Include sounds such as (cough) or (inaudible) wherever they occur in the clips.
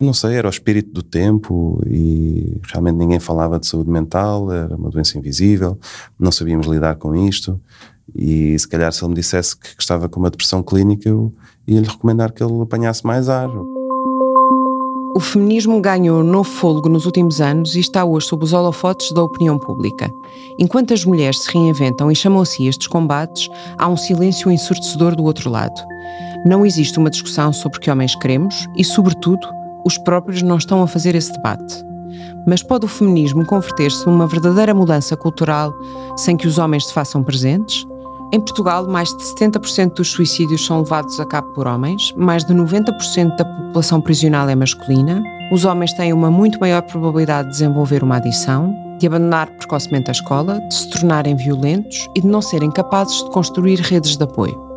Não sei, era o espírito do tempo e realmente ninguém falava de saúde mental, era uma doença invisível, não sabíamos lidar com isto. E se calhar, se ele me dissesse que estava com uma depressão clínica, eu ia lhe recomendar que ele apanhasse mais ar. O feminismo ganhou novo fôlego nos últimos anos e está hoje sob os holofotes da opinião pública. Enquanto as mulheres se reinventam e chamam a si estes combates, há um silêncio ensurdecedor do outro lado. Não existe uma discussão sobre que homens queremos e, sobretudo, os próprios não estão a fazer esse debate. Mas pode o feminismo converter-se numa verdadeira mudança cultural sem que os homens se façam presentes? Em Portugal, mais de 70% dos suicídios são levados a cabo por homens, mais de 90% da população prisional é masculina, os homens têm uma muito maior probabilidade de desenvolver uma adição, de abandonar precocemente a escola, de se tornarem violentos e de não serem capazes de construir redes de apoio.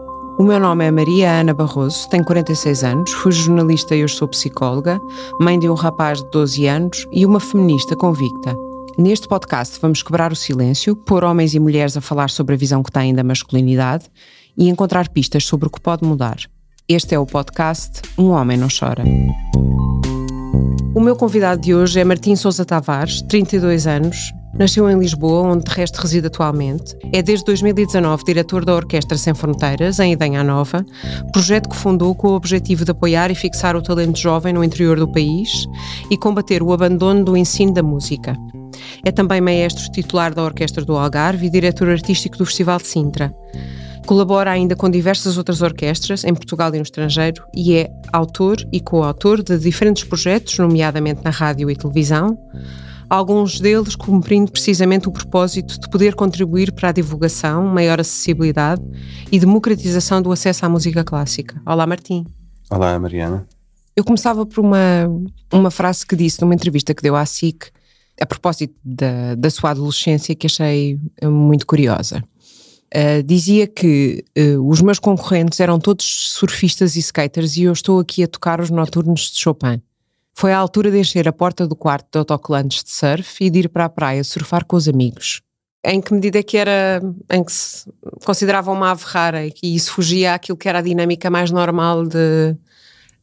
O meu nome é Maria Ana Barroso, tenho 46 anos, fui jornalista e hoje sou psicóloga, mãe de um rapaz de 12 anos e uma feminista convicta. Neste podcast vamos quebrar o silêncio, pôr homens e mulheres a falar sobre a visão que têm da masculinidade e encontrar pistas sobre o que pode mudar. Este é o podcast Um Homem Não Chora. O meu convidado de hoje é Martim Sousa Tavares, 32 anos, Nasceu em Lisboa, onde de resto reside atualmente. É desde 2019 diretor da Orquestra Sem Fronteiras, em Idenha Nova, projeto que fundou com o objetivo de apoiar e fixar o talento jovem no interior do país e combater o abandono do ensino da música. É também maestro titular da Orquestra do Algarve e diretor artístico do Festival de Sintra. Colabora ainda com diversas outras orquestras, em Portugal e no estrangeiro, e é autor e coautor de diferentes projetos, nomeadamente na rádio e televisão, alguns deles cumprindo precisamente o propósito de poder contribuir para a divulgação, maior acessibilidade e democratização do acesso à música clássica. Olá, Martim. Olá, Mariana. Eu começava por uma, uma frase que disse numa entrevista que deu à SIC, a propósito da, da sua adolescência, que achei eh, muito curiosa. Uh, dizia que uh, os meus concorrentes eram todos surfistas e skaters e eu estou aqui a tocar os noturnos de Chopin. Foi a altura de encher a porta do quarto de autocolantes de surf e de ir para a praia surfar com os amigos. Em que medida é que era, em que se consideravam uma ave rara e que isso fugia àquilo que era a dinâmica mais normal de,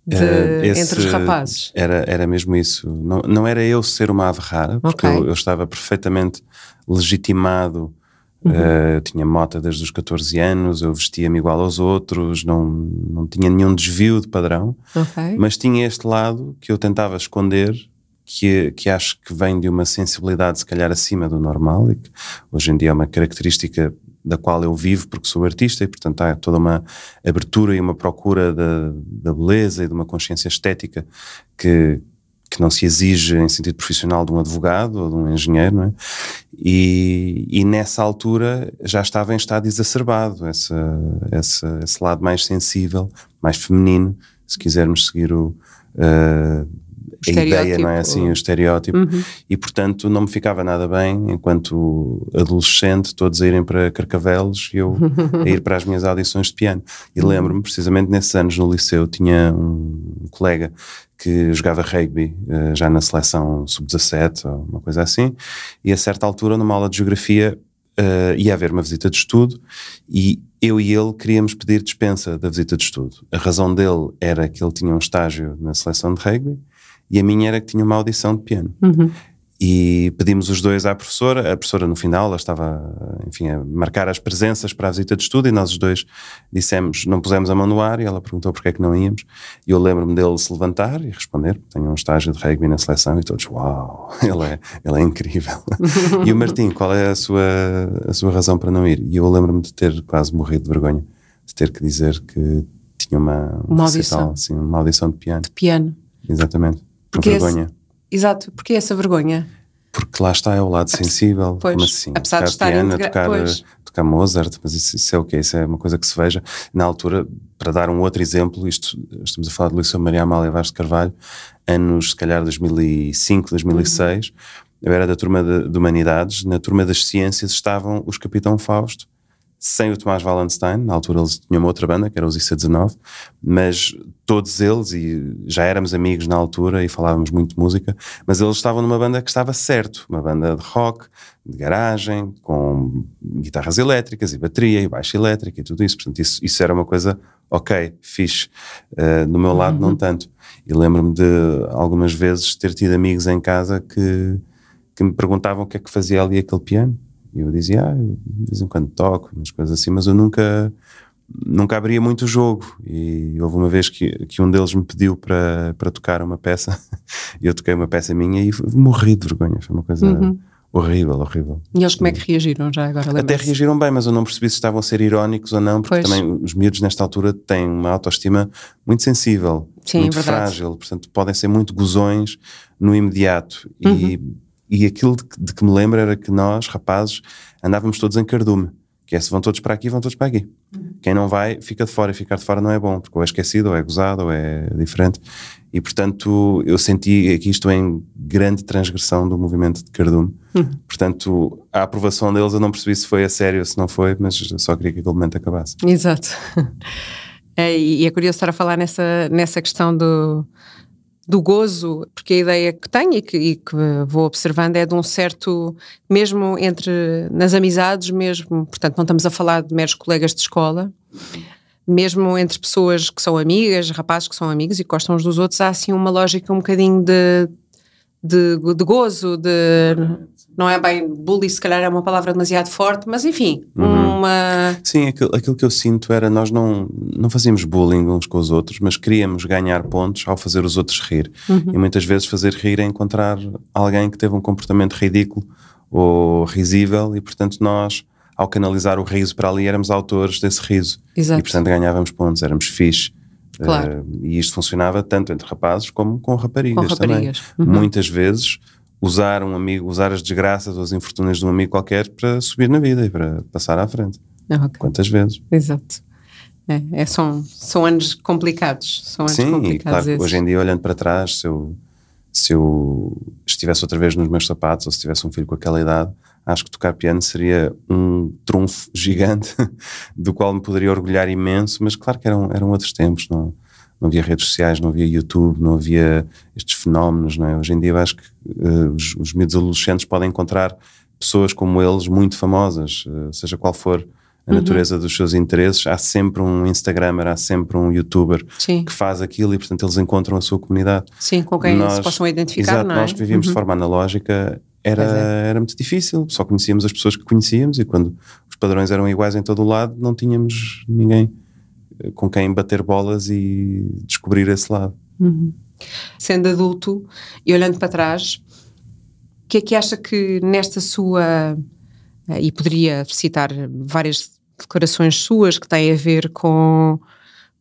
de uh, esse, entre os rapazes? Era, era mesmo isso. Não, não era eu ser uma ave rara, porque okay. eu, eu estava perfeitamente legitimado Uhum. Uh, eu tinha moto desde os 14 anos, eu vestia-me igual aos outros, não, não tinha nenhum desvio de padrão, okay. mas tinha este lado que eu tentava esconder, que, que acho que vem de uma sensibilidade se calhar acima do normal e que hoje em dia é uma característica da qual eu vivo porque sou artista e portanto há toda uma abertura e uma procura da, da beleza e de uma consciência estética que, que não se exige em sentido profissional de um advogado ou de um engenheiro, não é? E, e nessa altura já estava em estado exacerbado essa, esse lado mais sensível, mais feminino, se quisermos seguir o, uh, a ideia, não é assim, o estereótipo. Uhum. E portanto não me ficava nada bem enquanto adolescente, todos a irem para Carcavelos e eu a ir para as minhas audições de piano. E uhum. lembro-me, precisamente nesses anos no liceu, tinha um colega que jogava rugby uh, já na seleção sub-17 ou uma coisa assim, e a certa altura, numa aula de geografia, uh, ia haver uma visita de estudo e eu e ele queríamos pedir dispensa da visita de estudo. A razão dele era que ele tinha um estágio na seleção de rugby e a minha era que tinha uma audição de piano. Uhum. E pedimos os dois à professora, a professora no final ela estava, enfim, a marcar as presenças para a visita de estudo e nós os dois dissemos, não pusemos a mão no ar e ela perguntou porque é que não íamos e eu lembro-me dele se levantar e responder, tenho um estágio de rugby na seleção e todos, uau, (laughs) ele é, ele é incrível. (laughs) e o Martim, qual é a sua, a sua razão para não ir? E eu lembro-me de ter quase morrido de vergonha, de ter que dizer que tinha uma, uma audição, assim, uma audição de piano. De piano. Exatamente. Porque vergonha. Esse, exato, porque essa vergonha? Porque lá está, é o lado sensível. Pois, como assim? Apesar de estar piano, integra... tocar, pois. tocar Mozart, mas isso, isso é o quê? Isso é uma coisa que se veja. Na altura, para dar um outro exemplo, isto, estamos a falar de Luísa Maria Amália Vaz de Carvalho, anos, se calhar, 2005, 2006. Uhum. Eu era da turma de, de Humanidades. Na turma das Ciências estavam os Capitão Fausto, sem o Tomás Wallenstein, na altura eles tinham uma outra banda, que era os IC19, mas todos eles, e já éramos amigos na altura e falávamos muito de música, mas eles estavam numa banda que estava certo, uma banda de rock, de garagem, com guitarras elétricas e bateria e baixo elétrico e tudo isso, portanto isso, isso era uma coisa ok, fixe, uh, do meu lado uhum. não tanto. E lembro-me de algumas vezes ter tido amigos em casa que, que me perguntavam o que é que fazia ali aquele piano, eu dizia, ah, eu de vez em quando toco, umas coisas assim, mas eu nunca, nunca abria muito o jogo. E houve uma vez que, que um deles me pediu para, para tocar uma peça, (laughs) e eu toquei uma peça minha e morri de vergonha. Foi uma coisa. Uhum. Horrível, horrível. E eles como é que reagiram já agora? Até reagiram bem, mas eu não percebi se estavam a ser irónicos ou não, porque pois. também os miúdos nesta altura têm uma autoestima muito sensível, Sim, muito frágil, portanto podem ser muito gozões no imediato. Uhum. E e aquilo de, de, que me lembro era que nós, rapazes, andávamos todos em cardume. Que é se vão todos para aqui, vão todos para aqui. Uhum. Quem não vai, fica de fora. E ficar de fora não é bom, porque ou é esquecido, ou é gozado, ou é diferente. E portanto, eu senti que isto em grande transgressão do movimento de cardume. Uhum. Portanto, a aprovação deles eu não percebi se foi a sério ou se não foi, mas só queria que aquele momento acabasse. Exato. (laughs) É, e é curioso estar a falar nessa, nessa questão do do gozo, porque a ideia que tenho e que, e que, vou observando é de um certo, mesmo entre, nas amizades mesmo, portanto não estamos a falar de meros colegas de escola, mesmo entre pessoas que são amigas, rapazes que são amigos e gostam uns dos outros, há assim uma lógica um bocadinho de, de, de gozo, de não é bem bully, se calhar é uma palavra demasiado forte, mas enfim, uhum. uma. Sim, aquilo, aquilo, que eu sinto era nós não, não fazíamos bullying uns com os outros, mas queríamos ganhar pontos ao fazer os outros rir. Uhum. E muitas vezes fazer rir é encontrar alguém que teve um comportamento ridículo ou risível, e portanto nós. Ao canalizar o riso para ali, éramos autores desse riso. Exato. E portanto ganhávamos pontos, éramos fixe. Claro. Uh, e isto funcionava tanto entre rapazes como com raparigas, com raparigas. também. Uhum. Muitas vezes usar um amigo, usar as desgraças ou as infortúnias de um amigo qualquer para subir na vida e para passar à frente. Ah, okay. Quantas vezes? Exato. É, é, são, são anos complicados. São anos Sim, complicados e claro, hoje em dia, olhando para trás, se eu, se eu estivesse outra vez nos meus sapatos ou se tivesse um filho com aquela idade, acho que tocar piano seria um trunfo (laughs) gigante do qual me poderia orgulhar imenso, mas claro que eram, eram outros tempos, não não havia redes sociais, não havia YouTube, não havia estes fenómenos, não é? Hoje em dia eu acho que uh, os, os miúdos adolescentes podem encontrar pessoas como eles muito famosas, uh, seja qual for a uhum. natureza dos seus interesses, há sempre um Instagramer, há sempre um YouTuber Sim. que faz aquilo e portanto eles encontram a sua comunidade. Sim, com quem nós, se possam identificar, exato, é? nós que vivíamos uhum. de forma analógica era, é. era muito difícil, só conhecíamos as pessoas que conhecíamos e quando os padrões eram iguais em todo o lado não tínhamos ninguém com quem bater bolas e descobrir esse lado. Uhum. Sendo adulto e olhando para trás, o que é que acha que nesta sua, eh, e poderia citar várias declarações suas que têm a ver com,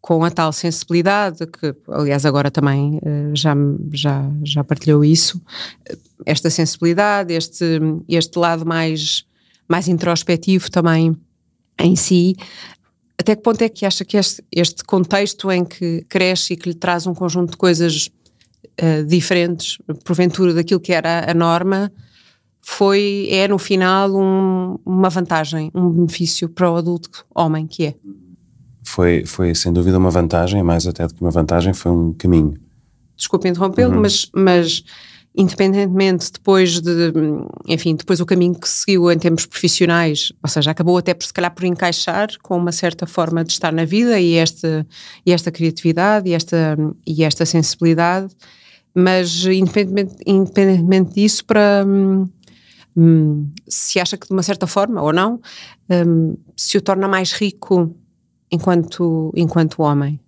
com a tal sensibilidade, que aliás agora também eh, já, já, já partilhou isso, esta sensibilidade, este, este lado mais, mais introspectivo também em si, até que ponto é que acha que este, este contexto em que cresce e que lhe traz um conjunto de coisas uh, diferentes, porventura daquilo que era a norma, foi, é no final um, uma vantagem, um benefício para o adulto homem que é? Foi, foi sem dúvida uma vantagem, mais até do que uma vantagem, foi um caminho. Desculpe interrompê-lo, uhum. mas, mas independentemente depois de, enfim, depois o caminho que seguiu em termos profissionais, ou seja, acabou até por se calhar por encaixar com uma certa forma de estar na vida e esta, e esta criatividade e esta, e esta sensibilidade, mas independentemente, independentemente disso, para hum, se acha que de uma certa forma, ou não, hum, se o torna mais rico enquanto, enquanto homem.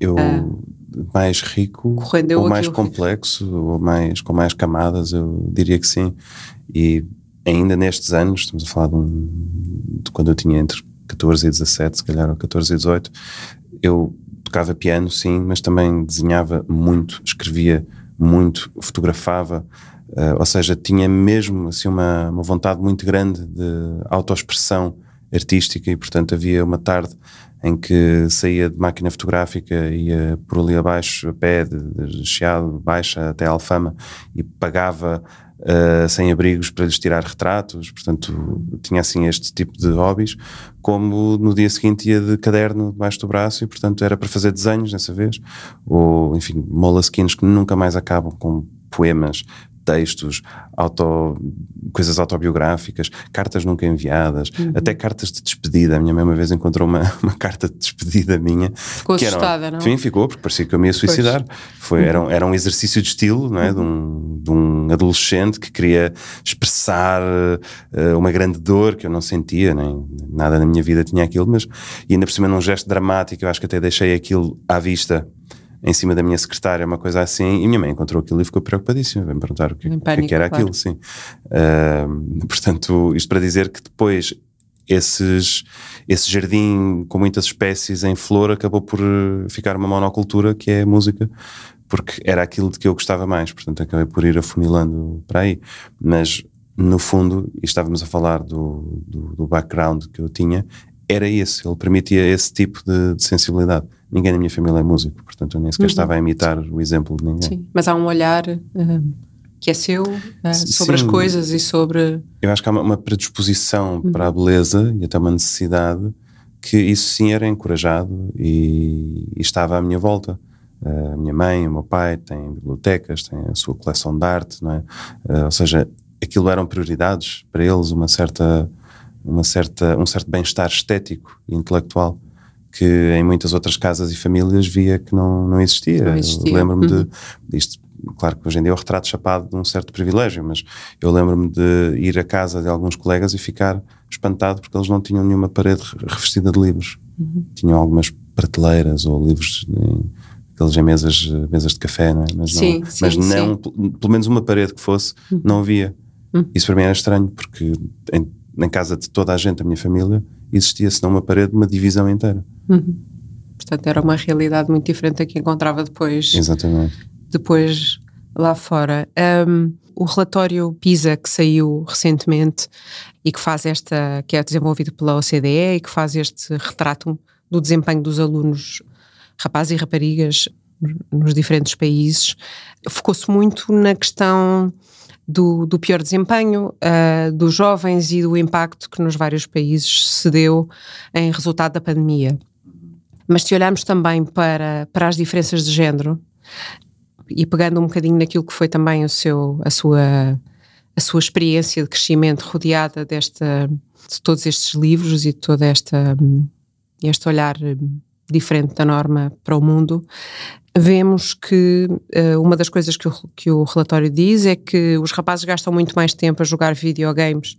Eu... Uh, mais rico ou mais complexo ou mais com mais camadas eu diria que sim. E ainda nestes anos estamos a falar de, um, de quando eu tinha entre 14 e 17 se calhar ou 14 e 18 eu tocava piano sim mas também desenhava muito escrevia muito, fotografava, uh, ou seja, tinha mesmo assim uma, uma vontade muito grande de autoexpressão artística e portanto havia uma tarde em que saía de máquina fotográfica, ia por ali abaixo a pé, de, de Chiado, Baixa até Alfama e pagava uh, sem abrigos para lhes tirar retratos, portanto tinha assim este tipo de hobbies, como no dia seguinte ia de caderno debaixo do braço e portanto era para fazer desenhos dessa vez, ou enfim, moleskins que nunca mais acabam com poemas, textos, auto, coisas autobiográficas, cartas nunca enviadas, uhum. até cartas de despedida. A minha mãe uma vez encontrou uma, (laughs) uma carta de despedida minha. Ficou que assustada, era, não? Sim, ficou, porque parecia que eu me ia suicidar. Foi, era, um, era um exercício de estilo, não é? De, um, de um adolescente que queria expressar uh, uma grande dor que eu não sentia, nem nada na minha vida tinha aquilo, mas e ainda por cima num gesto dramático, eu acho que até deixei aquilo à vista em cima da minha secretária, uma coisa assim, e minha mãe encontrou aquilo e ficou preocupadíssima, veio-me perguntar o que, é que era claro. aquilo, sim. Uh, portanto, isto para dizer que depois esses, esse jardim com muitas espécies em flor acabou por ficar uma monocultura que é a música, porque era aquilo de que eu gostava mais, portanto acabei por ir afunilando para aí. Mas no fundo, e estávamos a falar do, do, do background que eu tinha, era esse, ele permitia esse tipo de, de sensibilidade ninguém na minha família é músico, portanto eu nem sequer uhum. estava a imitar o exemplo de ninguém. Sim, mas há um olhar uh, que é seu uh, sobre Sim, as coisas e sobre. Eu acho que há uma, uma predisposição uhum. para a beleza e até uma necessidade que isso sim era encorajado e, e estava à minha volta. Uh, a minha mãe, o meu pai têm bibliotecas, têm a sua coleção de arte, não é? ou seja, aquilo eram prioridades para eles, uma certa, uma certa, um certo bem-estar estético e intelectual que em muitas outras casas e famílias via que não, não existia. existia. Lembro-me uhum. de isto. Claro que hoje em dia é o retrato chapado de um certo privilégio, mas eu lembro-me de ir à casa de alguns colegas e ficar espantado porque eles não tinham nenhuma parede revestida de livros. Uhum. Tinham algumas prateleiras ou livros aqueles em mesas, mesas de café, não é? Mas sim, não, sim, mas não sim. pelo menos uma parede que fosse, uhum. não havia. Uhum. Isso para mim era estranho, porque em, em casa de toda a gente, a minha família, existia, senão uma parede, uma divisão inteira. Uhum. Portanto, era uma realidade muito diferente da que encontrava depois. Exatamente. Depois lá fora. Um, o relatório PISA que saiu recentemente e que faz esta, que é desenvolvido pela OCDE e que faz este retrato do desempenho dos alunos, rapazes e raparigas nos diferentes países, focou-se muito na questão do, do pior desempenho uh, dos jovens e do impacto que nos vários países se deu em resultado da pandemia. Mas se olharmos também para, para as diferenças de género, e pegando um bocadinho naquilo que foi também o seu, a, sua, a sua experiência de crescimento rodeada desta, de todos estes livros e de todo esta, este olhar diferente da norma para o mundo, vemos que uh, uma das coisas que o, que o relatório diz é que os rapazes gastam muito mais tempo a jogar videogames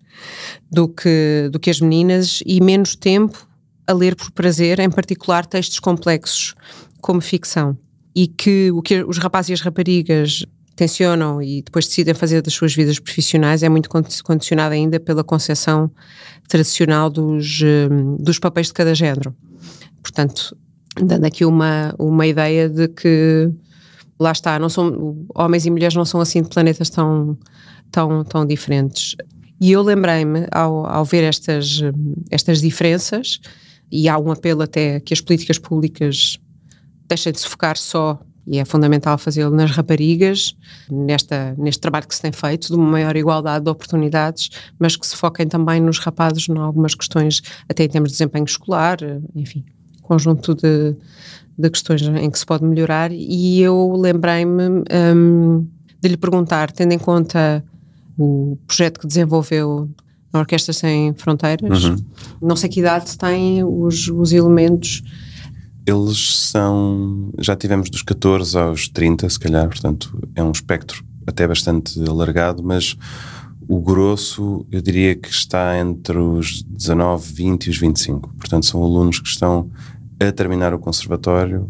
do que, do que as meninas e menos tempo a ler por prazer, em particular textos complexos, como ficção. E que o que os rapazes e as raparigas tensionam e depois decidem fazer das suas vidas profissionais é muito condicionado ainda pela concepção tradicional dos, eh, dos papéis de cada género. Portanto, dando aqui uma, uma ideia de que lá está, não são, homens e mulheres não são assim de planetas tão, tão, tão diferentes. E eu lembrei-me, ao, ao ver estas, estas diferenças, e há um apelo até que as políticas públicas deixem de se focar só, e é fundamental fazê-lo nas raparigas, nesta, neste trabalho que se tem feito, de uma maior igualdade de oportunidades, mas que se foquem também nos rapazes em algumas questões, até em termos de desempenho escolar, enfim, conjunto de, de questões em que se pode melhorar e eu lembrei-me um, de lhe perguntar, tendo em conta o projeto que desenvolveu na Orquestra Sem Fronteiras, uhum. não sei que idade têm os, os elementos. Eles são, já tivemos dos 14 aos 30 se calhar, portanto é um espectro até bastante alargado, mas o grosso eu diria que está entre os 19, 20 e os 25, portanto são alunos que estão a terminar o conservatório,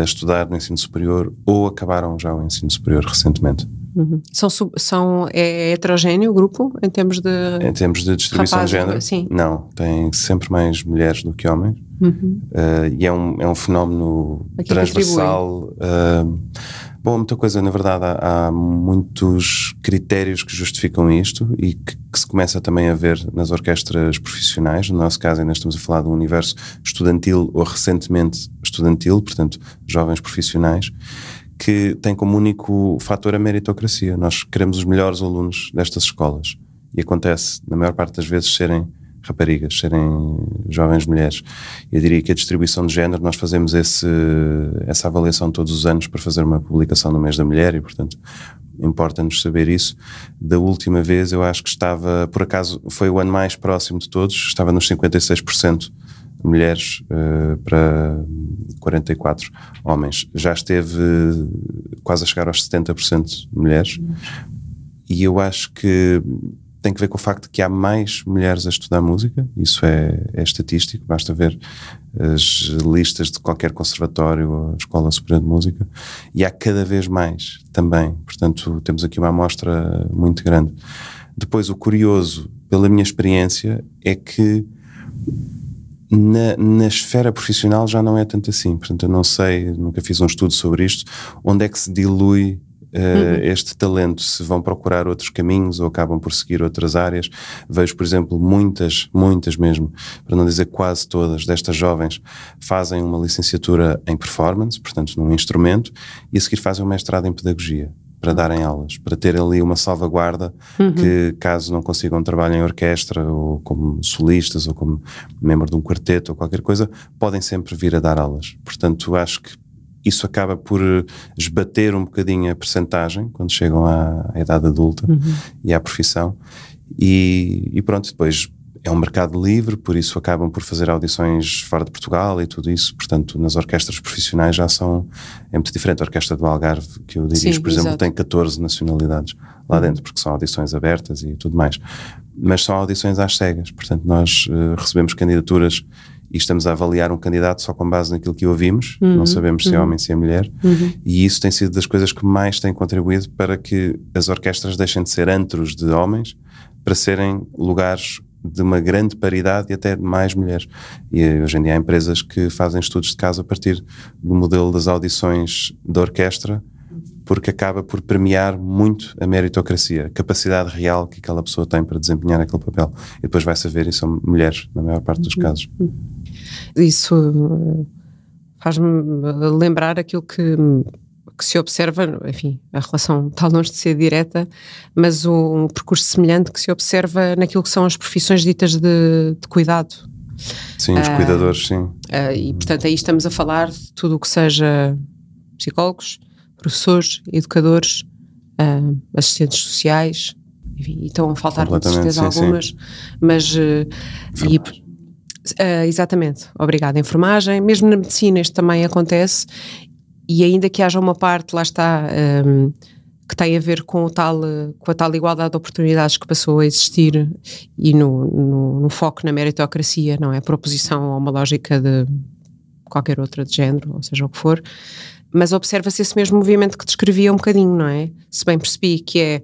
a estudar no ensino superior ou acabaram já o ensino superior recentemente. Uhum. São, são, é heterogéneo o grupo em termos de. Em termos de distribuição rapazes, de género? Sim. Não, tem sempre mais mulheres do que homens. Uhum. Uh, e é um, é um fenómeno Aqui transversal. Uh, Bom, muita coisa, na verdade, há, há muitos critérios que justificam isto e que, que, se começa também a ver nas orquestras profissionais. No nosso caso, ainda estamos a falar do universo estudantil ou recentemente estudantil, portanto, jovens profissionais, que tem como único fator a meritocracia. Nós queremos os melhores alunos destas escolas e acontece, na maior parte das vezes, serem raparigas, serem jovens mulheres. Eu diria que a distribuição de género, nós fazemos esse, essa avaliação todos os anos para fazer uma publicação no mês da mulher e, portanto, importa-nos saber isso. Da última vez, eu acho que estava, por acaso, foi o ano mais próximo de todos, estava nos 56% mulheres uh, para 44 homens. Já esteve quase a chegar aos 70% mulheres. E eu acho que tem que ver com o facto de que há mais mulheres a estudar música, isso é, é estatístico, basta ver as listas de qualquer conservatório ou escola superior de música, e há cada vez mais também, portanto temos aqui uma amostra muito grande. Depois, o curioso, pela minha experiência, é que na, na, esfera profissional já não é tanto assim. Portanto, eu não sei, nunca fiz um estudo sobre isto, onde é que se dilui uh, este talento, se vão procurar outros caminhos ou acabam por seguir outras áreas. Vejo, por exemplo, muitas, muitas mesmo, para não dizer quase todas, destas jovens fazem uma licenciatura em performance, portanto, num instrumento, e a seguir fazem um mestrado em pedagogia para darem aulas, para ter ali uma salvaguarda uhum. que, caso não consigam um trabalho em orquestra ou como solistas ou como membro de um quarteto ou qualquer coisa, podem sempre vir a dar aulas. Portanto, acho que isso acaba por esbater um bocadinho a percentagem quando chegam à, à idade adulta uhum. e à profissão. E, e, pronto, depois é um mercado livre, por isso acabam por fazer audições fora de Portugal e tudo isso. Portanto, nas orquestras profissionais já são. É muito diferente. A Orquestra do Algarve, que eu dirijo, Sim, por exemplo, tem 14 nacionalidades lá uhum. dentro, porque são audições abertas e tudo mais. Mas são audições às cegas. Portanto, nós uh, recebemos candidaturas e estamos a avaliar um candidato só com base naquilo que ouvimos, uhum, não sabemos se é uhum. homem, se é mulher, uhum. e isso tem sido das coisas que mais tem contribuído para que as orquestras deixem de ser antros de homens para serem lugares de uma grande paridade e até de mais mulheres. E hoje em dia há empresas que fazem estudos de caso a partir do modelo das audições da orquestra porque acaba por premiar muito a meritocracia, a capacidade real que aquela pessoa tem para desempenhar aquele papel. E depois vai saber, e são mulheres, na maior parte dos uhum. casos. Isso uh, faz-me lembrar aquilo que, que se observa, enfim, a relação está longe de ser direta, mas um percurso semelhante que se observa naquilo que são as profissões ditas de, de cuidado. Sim, os uh, cuidadores, sim. Uh, e portanto aí estamos a falar de tudo o que seja psicólogos, professores, educadores, uh, assistentes sociais, enfim, e estão a faltar com certeza sim, algumas, sim. mas uh, e, uh, exatamente, obrigada. Enfermagem, mesmo na medicina isto também acontece, e ainda que haja uma parte, lá está, um, que tem a ver com, tal, com a tal igualdade de oportunidades que passou a existir e no, no, no foco na meritocracia, não é? Por oposição a uma lógica de qualquer outra de género, ou seja o que for, mas observa-se esse mesmo movimento que descrevia um bocadinho, não é? Se bem percebi que é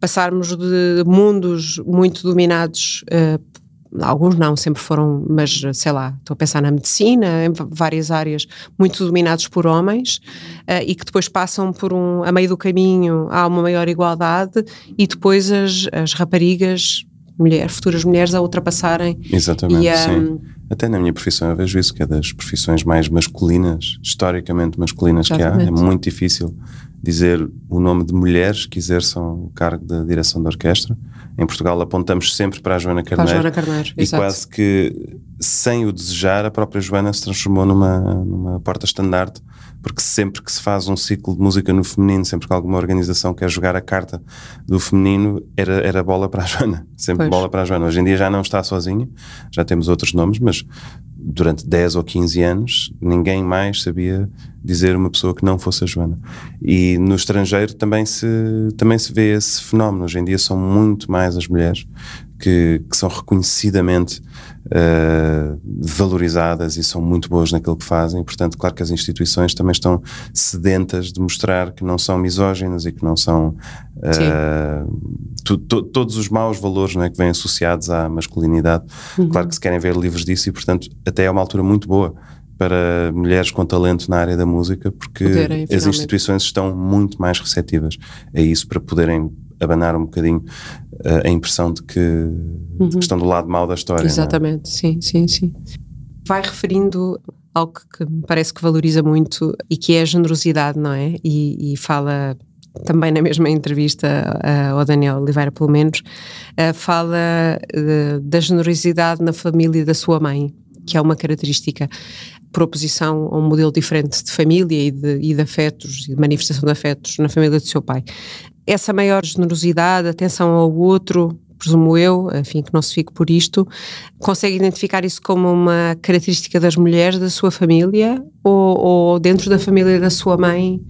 passarmos de mundos muito dominados, uh, alguns não, sempre foram, mas sei lá, estou a pensar na medicina, em várias áreas, muito dominados por homens uh, e que depois passam por um, a meio do caminho há uma maior igualdade e depois as, as raparigas, mulher, futuras mulheres a ultrapassarem. Exatamente, e, um, sim até na minha profissão eu vejo isso, que é das profissões mais masculinas, historicamente masculinas Exatamente. que há. É muito difícil dizer o nome de mulheres que exerçam o cargo da direção da orquestra. Em Portugal apontamos sempre para a Joana Carneiro. Para a Joana Carneiro, E exato. quase que, sem o desejar, a própria Joana se transformou numa, numa porta-estandarte porque sempre que se faz um ciclo de música no feminino, sempre que alguma organização quer jogar a carta do feminino, era, era bola para a Joana, sempre pois. bola para a Joana. Hoje em dia já não está sozinha, já temos outros nomes, mas durante 10 ou 15 anos ninguém mais sabia dizer uma pessoa que não fosse a Joana. E no estrangeiro também se, também se vê esse fenómeno. Hoje em dia são muito mais as mulheres que, que são reconhecidamente uh, valorizadas e são muito boas naquilo que fazem. Portanto, claro que as instituições também estão sedentas de mostrar que não são misóginas e que não são uh, tu, to, todos os maus valores não é, que vêm associados à masculinidade. Uhum. Claro que se querem ver livros disso e, portanto, até é uma altura muito boa para mulheres com talento na área da música, porque Poderem, as instituições estão muito mais receptivas a isso para poderem abanar um bocadinho uh, a impressão de que, uhum. de que, estão do lado mau da história. É? Exatamente, é? sim, sim, sim. Vai referindo algo que me parece que valoriza muito e que é a generosidade, não é? E, e fala também na mesma entrevista uh, ao Daniel Oliveira, pelo menos, uh, fala uh, da generosidade na família da sua mãe, que é uma característica por oposição a um modelo diferente de família e de, e de afetos e de manifestação de afetos na família do seu pai. Essa maior generosidade, atenção ao outro, presumo eu, enfim, que não se fique por isto, consegue identificar isso como uma característica das mulheres da sua família ou, ou dentro da família da sua mãe?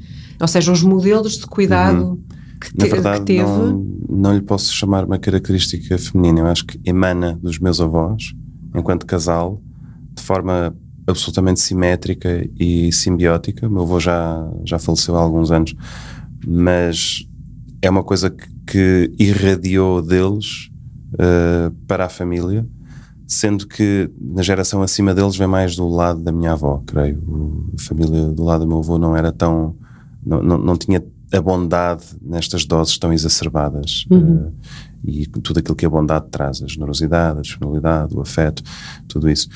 Ou seja, os modelos de cuidado uhum. que, te, verdade, que teve. Não, não lhe posso chamar uma característica feminina, eu acho que emana dos meus avós, enquanto casal, de forma absolutamente simétrica e simbiótica. O meu avô já, já faleceu há alguns anos, mas é uma coisa que, que irradiou deles uh, para a família, sendo que na geração acima deles vem mais do lado da minha avó, creio. O, a família do lado do meu avô não era tão. não, não, não tinha a bondade nestas doses tão exacerbadas. Uhum. Uh, e tudo aquilo que a bondade traz, a generosidade, a disponibilidade, o afeto, tudo isso.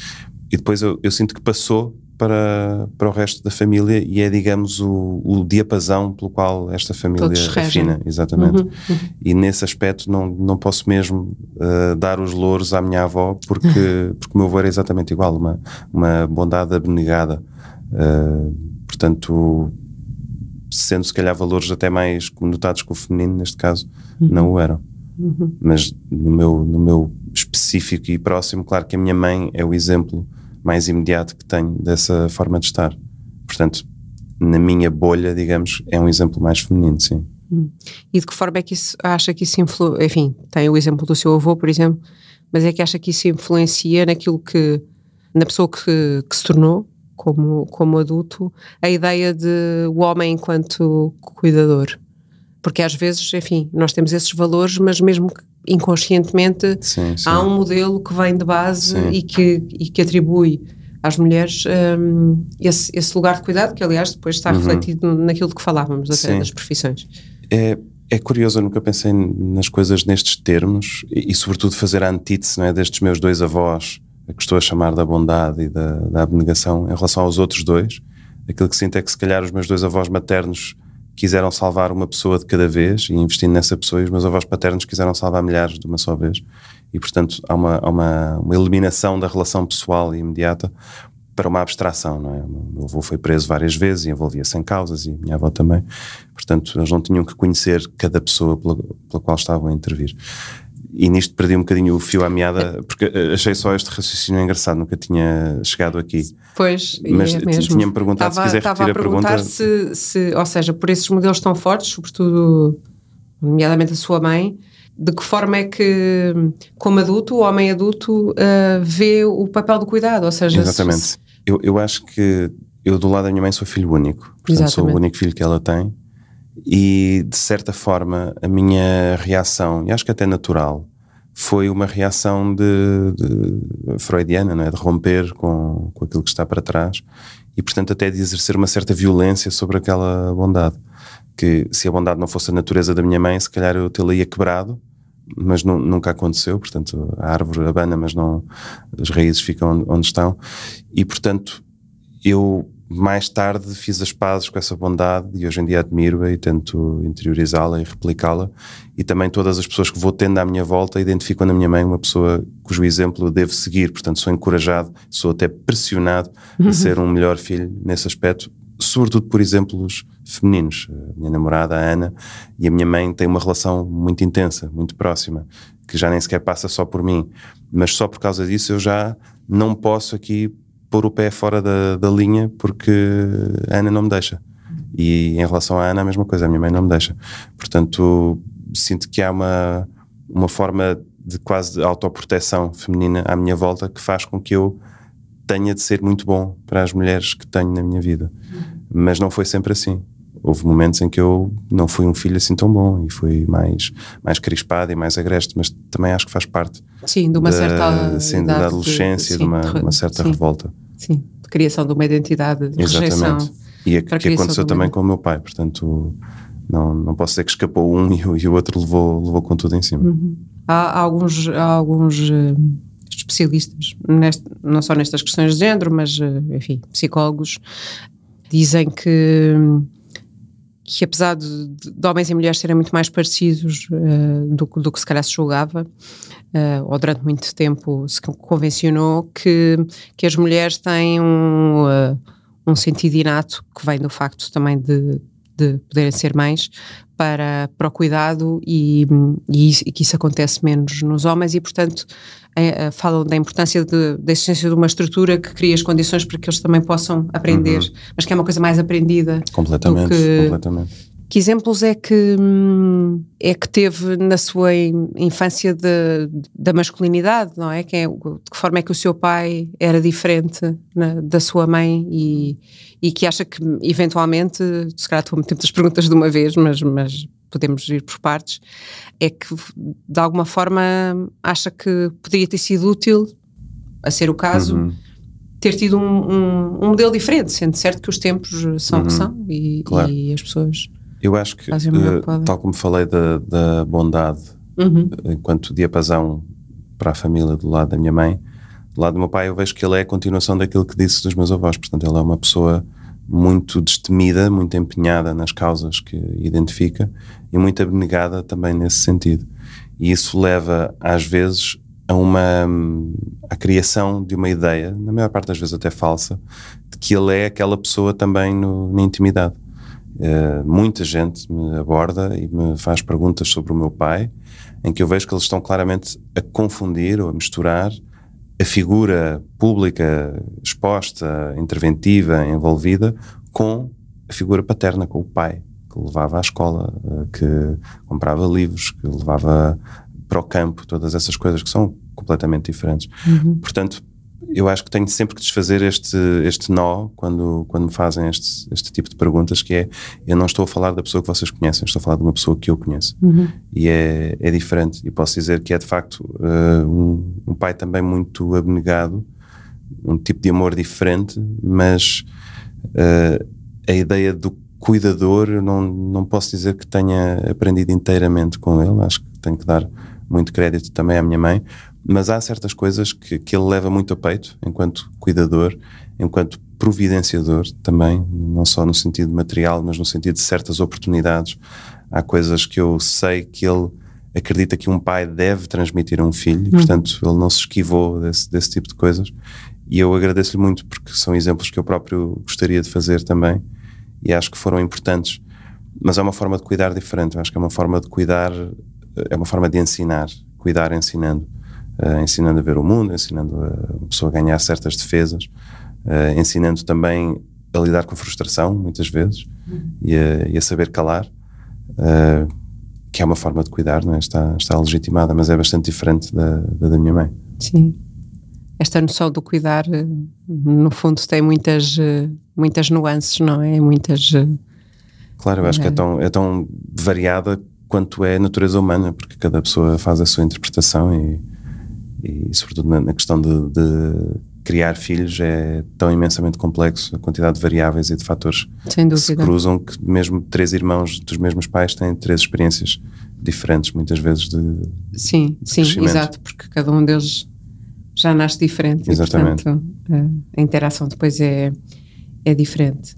E depois eu, eu sinto que passou para, para o resto da família e é, digamos, o, o diapasão pelo qual esta família afina. Exatamente. Uhum, uhum. E nesse aspecto não, não posso mesmo uh, dar os louros à minha avó porque, (laughs) porque o meu avô era exatamente igual, uma, uma bondade abnegada. Uh, portanto, sendo se calhar valores até mais conotados com o feminino, neste caso, uhum. não o eram. Uhum. Mas no meu, no meu específico e próximo, claro que a minha mãe é o exemplo mais imediato que tenho dessa forma de estar. Portanto, na minha bolha, digamos, é um exemplo mais feminino, sim. Hum. E de que forma é que isso acha que isso influencia? Enfim, tem o exemplo do seu avô, por exemplo, mas é que acha que isso influencia naquilo que, na pessoa que, que se tornou como, como adulto, a ideia de o homem enquanto cuidador? Porque às vezes, enfim, nós temos esses valores, mas mesmo inconscientemente sim, sim. há um modelo que vem de base e que, e que atribui às mulheres um, esse, esse, lugar de cuidado, que aliás depois está uhum. refletido naquilo de que falávamos, até das profissões. É, é curioso, eu nunca pensei nas coisas nestes termos e, e sobretudo fazer a antítese é, destes meus dois avós, que estou a chamar da bondade e da, da abnegação, em relação aos outros dois. Aquilo que sinto é que se calhar os meus dois avós maternos quiseram salvar uma pessoa de cada vez e investindo nessa pessoa e os meus avós paternos quiseram salvar milhares de uma só vez e portanto há uma, há uma, uma eliminação da relação pessoal e imediata para uma abstração, não é? O meu avô foi preso várias vezes e envolvia-se em causas e a minha avó também. Portanto, eles não tinham que conhecer cada pessoa pela, pela qual estavam a intervir e nisto perdi um bocadinho o fio à meada, porque achei só este raciocínio engraçado, nunca tinha chegado aqui. Pois, mas é tinha-me perguntado estava, se quiser repetir a, pergunta. Se, se, ou seja, por esses modelos tão fortes, sobretudo, nomeadamente a sua mãe, de que forma é que, como adulto, o homem adulto, uh, vê o papel do cuidado? Ou seja, Exatamente. Se... Eu, eu acho que eu, do lado da minha mãe, sou filho único. Portanto, Exatamente. sou o único filho que ela tem e de certa forma a minha reação, e acho que até natural, foi uma reação de, de freudiana, não é? de romper com, com aquilo que está para trás e portanto até de exercer uma certa violência sobre aquela bondade. Que se a bondade não fosse a natureza da minha mãe se calhar eu tê-la-ia quebrado mas nunca aconteceu, portanto a árvore abana mas não, as raízes ficam onde estão. E portanto eu mais tarde fiz as pazes com essa bondade e hoje em dia admiro-a e tento interiorizá-la e replicá-la. E também todas as pessoas que vou tendo à minha volta identificam na minha mãe uma pessoa cujo exemplo eu devo seguir. Portanto, sou encorajado, sou até pressionado uhum. a ser um melhor filho nesse aspecto, sobretudo por exemplos femininos. A minha namorada, a Ana, e a minha mãe têm uma relação muito intensa, muito próxima, que já nem sequer passa só por mim. Mas só por causa disso eu já não posso aqui pôr o pé fora da, da linha porque a Ana não me deixa. E em relação à Ana, a mesma coisa, a minha mãe não me deixa. Portanto, sinto que há uma, uma forma de quase de autoproteção feminina à minha volta que faz com que eu tenha de ser muito bom para as mulheres que tenho na minha vida. Mas não foi sempre assim. Houve momentos em que eu não fui um filho assim tão bom e fui mais, mais crispado e mais agreste, mas também acho que faz parte sim, de uma da, certa sim, da adolescência, de, sim, de uma, uma certa sim. revolta. Sim. de criação de uma identidade de Exatamente. rejeição. E a, que aconteceu também com o meu pai, portanto não, não posso dizer que escapou um (laughs) e o, e o outro levou, levou com tudo em cima. Uhum. Há, há, alguns, há alguns uh, especialistas, neste, não só nestas questões de género, mas, uh, enfim, psicólogos, dizem que, que apesar de, de homens e mulheres serem muito mais parecidos uh, do, do, que se calhar se julgava, ou durante muito tempo se convencionou que, que as mulheres têm um, um sentido inato que vem do facto também de de poderem ser mães para, para o cuidado e, e, e que isso acontece menos nos homens e, portanto, é, falam da importância de, da existência de uma estrutura que cria as condições para que eles também possam aprender, uhum. mas que é uma coisa mais aprendida. Completamente, que, completamente. Que exemplos é que, é que teve na sua infância de, da masculinidade, não é? É? De que forma é que o seu pai era diferente na, da sua mãe e, e que acha que eventualmente, se calhar estou a meter muitas perguntas de uma vez, mas, mas podemos ir por partes, é que de alguma forma acha que poderia ter sido útil, a ser o caso, uhum. ter tido um, um, um, modelo diferente, sendo certo que os tempos são o uhum. que são e, claro. e, as pessoas. Eu acho que, uh, tal como falei da, da bondade, uhum. enquanto diapasão para a família do lado da minha mãe, do lado do meu pai, eu vejo que ele é a continuação daquilo que disse dos meus avós. Portanto, ele é uma pessoa muito destemida, muito empenhada nas causas que identifica e muito abnegada também nesse sentido. E isso leva, às vezes, a uma a criação de uma ideia, na maior parte das vezes até falsa, de que ele é aquela pessoa também no, na intimidade. Uh, muita gente me aborda e me faz perguntas sobre o meu pai, em que eu vejo que eles estão claramente a confundir ou a misturar a figura pública exposta, interventiva, envolvida, com a figura paterna, com o pai, que levava à escola, eh, que comprava livros, que levava para o campo, todas essas coisas que são completamente diferentes. Uhum. Portanto, eu acho que tenho sempre que desfazer este, este nó quando, quando me fazem este, este tipo de perguntas, que é, eu não estou a falar da pessoa que vocês conhecem, estou a falar de uma pessoa que eu conheço. Uhum. E é, é diferente. E posso dizer que é, de facto, uh, um, um, pai também muito abnegado, um tipo de amor diferente, mas uh, a ideia do cuidador, eu não, não posso dizer que tenha aprendido inteiramente com ele, acho que tenho que dar muito crédito também à minha mãe, mas há certas coisas que, que ele leva muito a peito, enquanto cuidador, enquanto providenciador também, não só no sentido material, mas no sentido de certas oportunidades. Há coisas que eu sei que ele acredita que um pai deve transmitir a um filho, e, portanto, ele não se esquivou desse, desse tipo de coisas. E eu agradeço-lhe muito porque são exemplos que eu próprio gostaria de fazer também e acho que foram importantes. Mas é uma forma de cuidar diferente. Eu acho que é uma forma de cuidar, é uma forma de ensinar, cuidar ensinando uh, ensinando a ver o mundo, ensinando a pessoa a ganhar certas defesas, uh, ensinando também a lidar com a frustração, muitas vezes, uhum. e, a, e, a, saber calar, uh, que é uma forma de cuidar, não é? está, está legitimada, mas é bastante diferente da, da, da minha mãe. Sim. Esta noção do cuidar, no fundo, tem muitas, muitas nuances, não é? Muitas. Claro, eu acho que é tão, é tão variada quanto é a natureza humana, porque cada pessoa faz a sua interpretação e, e sobretudo na, na questão de, de, criar filhos é tão imensamente complexo, a quantidade de variáveis e de fatores que se cruzam que mesmo três irmãos dos mesmos pais têm três experiências diferentes muitas vezes de Sim, de sim, exato, porque cada um deles já nasce diferente Exatamente. e portanto a, a interação depois é, é diferente.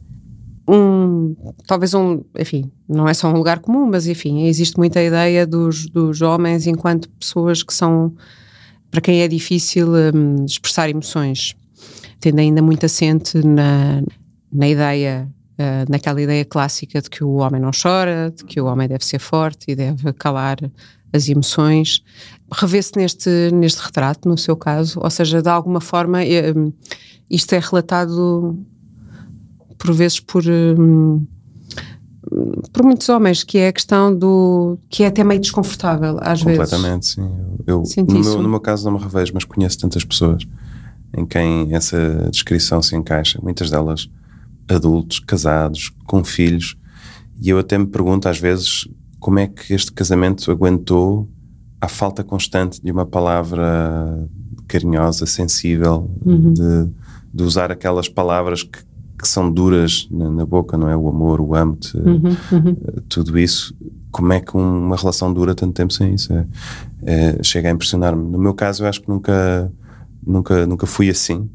Um, talvez um, enfim, não é só um lugar comum, mas enfim, existe muita ideia dos, dos homens enquanto pessoas que são para quem é difícil um, expressar emoções, tendo ainda muito assente na, na ideia, uh, naquela ideia clássica de que o homem não chora, de que o homem deve ser forte e deve calar as emoções. Revê-se neste, neste retrato, no seu caso, ou seja, de alguma forma, um, isto é relatado por vezes por. Um, por muitos homens, que é a questão do. que é até meio desconfortável, às Completamente, vezes. Completamente, sim. Eu, no, meu, no meu caso não me revejo, mas conheço tantas pessoas em quem essa descrição se encaixa. Muitas delas adultos, casados, com filhos. E eu até me pergunto às vezes como é que este casamento aguentou a falta constante de uma palavra carinhosa, sensível, uhum. de, de usar aquelas palavras que, que são duras na, na, boca, não é? O amor, o amo-te, uhum, uhum. tudo isso. Como é que uma relação dura tanto tempo sem isso? É, é, chega a impressionar-me. No meu caso, eu acho que nunca, nunca, nunca fui assim.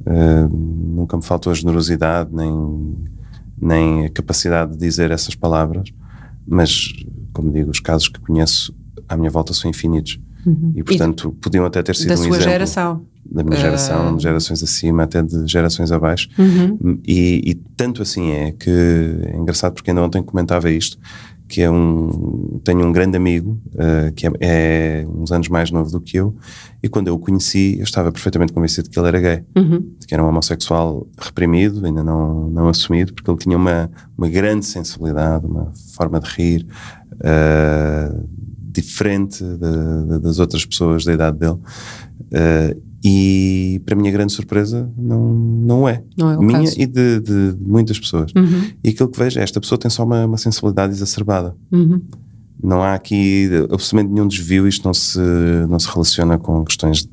Uh, nunca me faltou a generosidade, nem, nem a capacidade de dizer essas palavras. Mas, como digo, os casos que conheço à minha volta são infinitos. Uhum. E, portanto, e podiam até ter sido da um sua exemplo. geração. Da minha geração, uh... de gerações acima, até de gerações abaixo. Uhum. E, e, tanto assim é que é engraçado porque ainda ontem comentava isto, que é um tenho um grande amigo uh, que é, é, uns anos mais novo do que eu e quando eu o conheci eu estava perfeitamente convencido que ele era gay uhum. que era um homossexual reprimido ainda não não assumido porque ele tinha uma uma grande sensibilidade uma forma de rir uh, diferente de, de, das outras pessoas da idade dele uh, e para minha grande surpresa não, não é. Não é minha caso. e de, de, muitas pessoas. Uhum. E aquilo que vejo é esta pessoa tem só uma, uma sensibilidade exacerbada. Uhum. Não há aqui absolutamente nenhum desvio, isto não se, não se relaciona com questões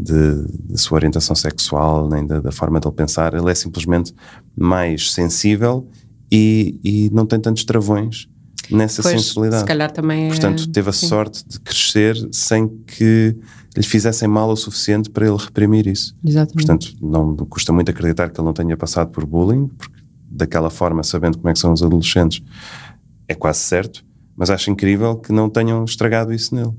de, de sua orientação sexual, nem da, da forma de ele pensar. Ele é simplesmente mais sensível e, e não tem tantos travões nessa pois, sensibilidade. Se calhar também é... Portanto, teve a sim. sorte de crescer sem que lhe fizessem mal o suficiente para ele reprimir isso. Exatamente. Portanto, não custa muito acreditar que ele não tenha passado por bullying, porque daquela forma, sabendo como é que são os adolescentes, é quase certo, mas acho incrível que não tenham estragado isso nele.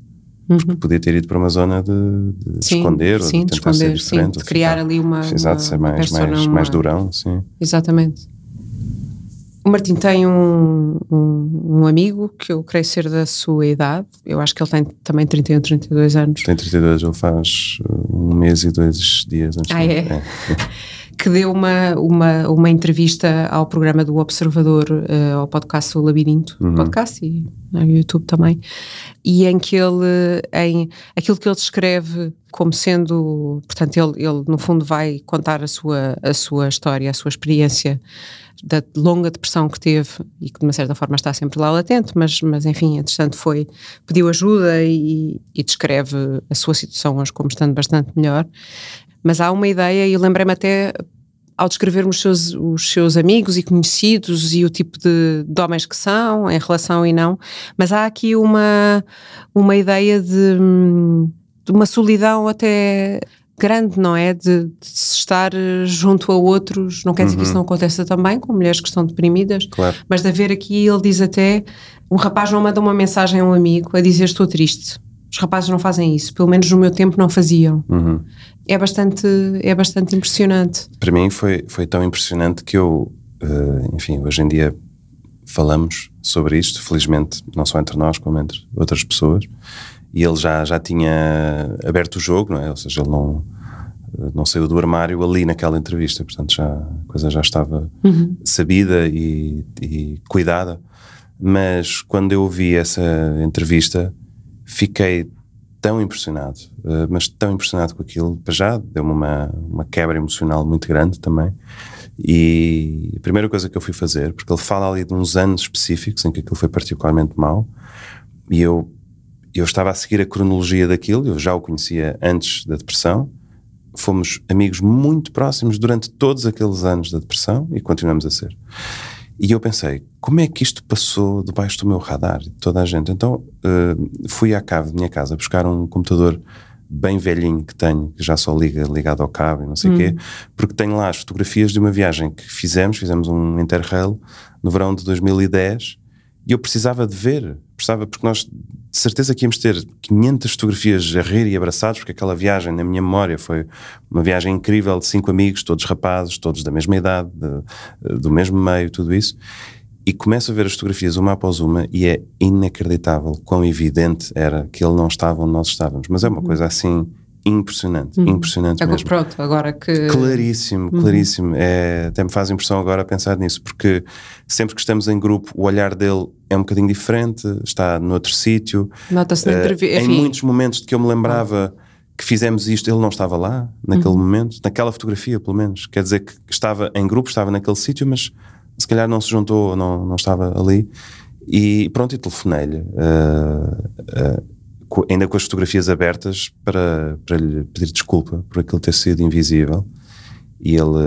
Uhum. Porque podia ter ido para uma zona de, de sim, esconder sim, ou de tentar esconder, ser diferente. Sim, de criar ali uma. Exato, ser mais, mais, mais durão, sim. Exatamente. O Martim tem um, um, um, amigo que eu creio ser da sua idade. Eu acho que ele tem também 31, 32 anos. Tem 32, ele faz uh, um mês e dois dias antes. Ah, é? (laughs) é. que deu uma, uma, uma entrevista ao programa do Observador, uh, ao podcast O Labirinto, uhum. podcast e no YouTube também, e em que ele, em aquilo que ele descreve como sendo, portanto, ele, ele no fundo vai contar a sua, a sua história, a sua experiência da longa depressão que teve e que de uma certa forma está sempre lá latente, mas, mas enfim, entretanto foi, pediu ajuda e, e descreve a sua situação hoje como estando bastante melhor. Mas há uma ideia, e lembrei-me até ao descrevermos os seus, os seus amigos e conhecidos e o tipo de, de, homens que são, em relação e não, mas há aqui uma, uma ideia de, de uma solidão até grande, não é? De, de estar eh, junto a outros, não quer dizer uhum. que isso uhum. não aconteça também com mulheres que estão deprimidas, claro. mas de haver aqui, ele diz até, um rapaz não manda uma mensagem a um amigo a dizer estou triste. Os rapazes não fazem isso, pelo menos no meu tempo não faziam. Uhum. É bastante, é bastante impressionante. Para mim foi, foi tão impressionante que eu, uh, enfim, hoje em dia falamos sobre isto, felizmente, não só entre nós, como entre outras pessoas e ele já, já tinha aberto o jogo, não é? Ou seja, ele não, não saiu do armário ali naquela entrevista, portanto já, a coisa já estava uhum. sabida e, e, cuidada. Mas quando eu ouvi essa entrevista, fiquei tão impressionado, uh, mas tão impressionado com aquilo, para já deu-me uma, uma quebra emocional muito grande também. E a primeira coisa que eu fui fazer, porque ele fala ali de uns anos específicos em que aquilo foi particularmente mau, e eu eu estava a seguir a cronologia daquilo, eu já o conhecia antes da depressão, fomos amigos muito próximos durante todos aqueles anos da depressão e continuamos a ser. E eu pensei, como é que isto passou debaixo do meu radar, de toda a gente? Então uh, fui à cave da minha casa buscar um computador bem velhinho que tenho, que já só liga ligado ao cabo e não sei o hum. quê, porque tenho lá as fotografias de uma viagem que fizemos, fizemos um Interrail no verão de 2010 e eu precisava de ver, precisava, porque nós de certeza que íamos ter 500 fotografias a rir e abraçados, porque aquela viagem, na minha memória, foi uma viagem incrível de cinco amigos, todos rapazes, todos da mesma idade, de, do mesmo meio, tudo isso. E começo a ver as fotografias uma após uma e é inacreditável quão evidente era que ele não estava onde nós estávamos. Mas é uma uhum. coisa assim impressionante, uhum. impressionante agora, mesmo. Pronto, agora que... Claríssimo, uhum. claríssimo. É, até me faz impressão agora pensar nisso, porque sempre que estamos em grupo, o olhar dele é um bocadinho diferente, está noutro sítio. Nota-se na entrevista. Uh, em muitos momentos de que eu me lembrava que fizemos isto, ele não estava lá, naquele uhum. momento, naquela fotografia, pelo menos. Quer dizer que estava em grupo, estava naquele sítio, mas se calhar não se juntou, não, não estava ali. E pronto, e telefonei-lhe. Uh, uh, ainda com as fotografias abertas para, para lhe pedir desculpa por aquilo ter sido invisível. E ele,